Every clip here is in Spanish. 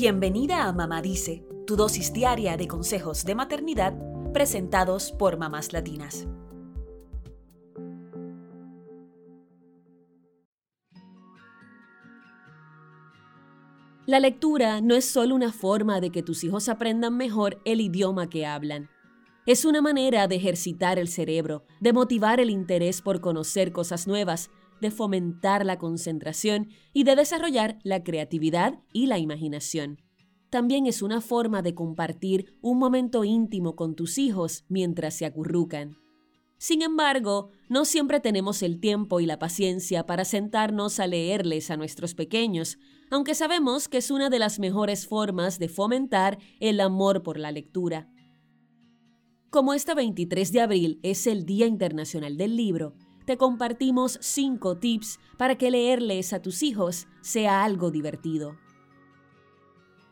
Bienvenida a Mamá Dice, tu dosis diaria de consejos de maternidad presentados por mamás latinas. La lectura no es solo una forma de que tus hijos aprendan mejor el idioma que hablan. Es una manera de ejercitar el cerebro, de motivar el interés por conocer cosas nuevas, de fomentar la concentración y de desarrollar la creatividad y la imaginación. También es una forma de compartir un momento íntimo con tus hijos mientras se acurrucan. Sin embargo, no siempre tenemos el tiempo y la paciencia para sentarnos a leerles a nuestros pequeños, aunque sabemos que es una de las mejores formas de fomentar el amor por la lectura. Como este 23 de abril es el Día Internacional del Libro, te compartimos 5 tips para que leerles a tus hijos sea algo divertido.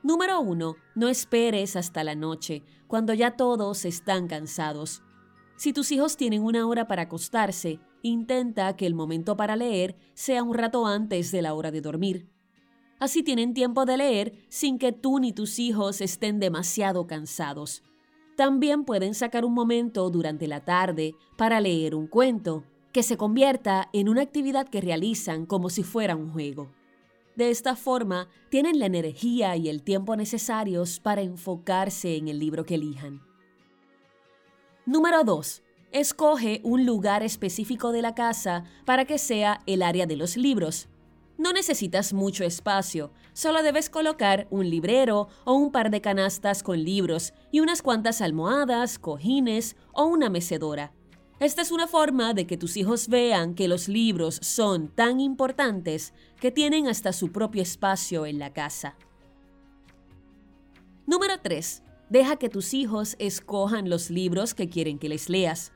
Número 1. No esperes hasta la noche, cuando ya todos están cansados. Si tus hijos tienen una hora para acostarse, intenta que el momento para leer sea un rato antes de la hora de dormir. Así tienen tiempo de leer sin que tú ni tus hijos estén demasiado cansados. También pueden sacar un momento durante la tarde para leer un cuento, que se convierta en una actividad que realizan como si fuera un juego. De esta forma, tienen la energía y el tiempo necesarios para enfocarse en el libro que elijan. Número 2. Escoge un lugar específico de la casa para que sea el área de los libros. No necesitas mucho espacio, solo debes colocar un librero o un par de canastas con libros y unas cuantas almohadas, cojines o una mecedora. Esta es una forma de que tus hijos vean que los libros son tan importantes que tienen hasta su propio espacio en la casa. Número 3. Deja que tus hijos escojan los libros que quieren que les leas.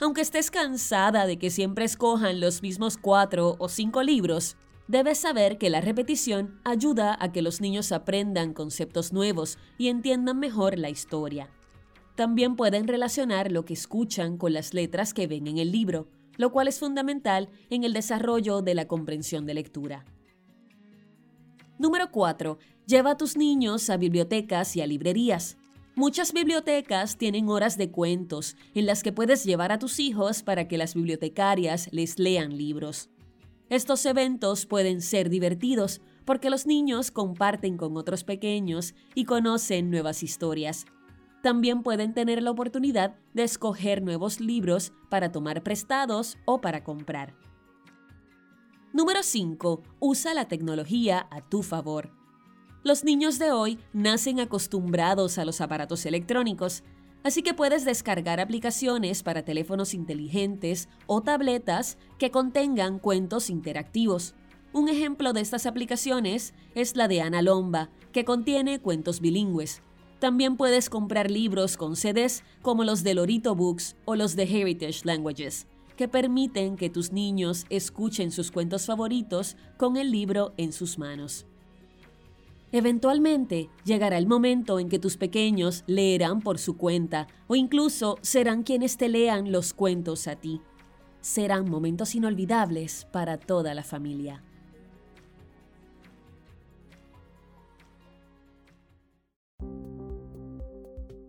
Aunque estés cansada de que siempre escojan los mismos cuatro o cinco libros, debes saber que la repetición ayuda a que los niños aprendan conceptos nuevos y entiendan mejor la historia. También pueden relacionar lo que escuchan con las letras que ven en el libro, lo cual es fundamental en el desarrollo de la comprensión de lectura. Número 4. Lleva a tus niños a bibliotecas y a librerías. Muchas bibliotecas tienen horas de cuentos en las que puedes llevar a tus hijos para que las bibliotecarias les lean libros. Estos eventos pueden ser divertidos porque los niños comparten con otros pequeños y conocen nuevas historias. También pueden tener la oportunidad de escoger nuevos libros para tomar prestados o para comprar. Número 5. Usa la tecnología a tu favor. Los niños de hoy nacen acostumbrados a los aparatos electrónicos, así que puedes descargar aplicaciones para teléfonos inteligentes o tabletas que contengan cuentos interactivos. Un ejemplo de estas aplicaciones es la de Ana Lomba, que contiene cuentos bilingües. También puedes comprar libros con CDs como los de Lorito Books o los de Heritage Languages, que permiten que tus niños escuchen sus cuentos favoritos con el libro en sus manos. Eventualmente llegará el momento en que tus pequeños leerán por su cuenta o incluso serán quienes te lean los cuentos a ti. Serán momentos inolvidables para toda la familia.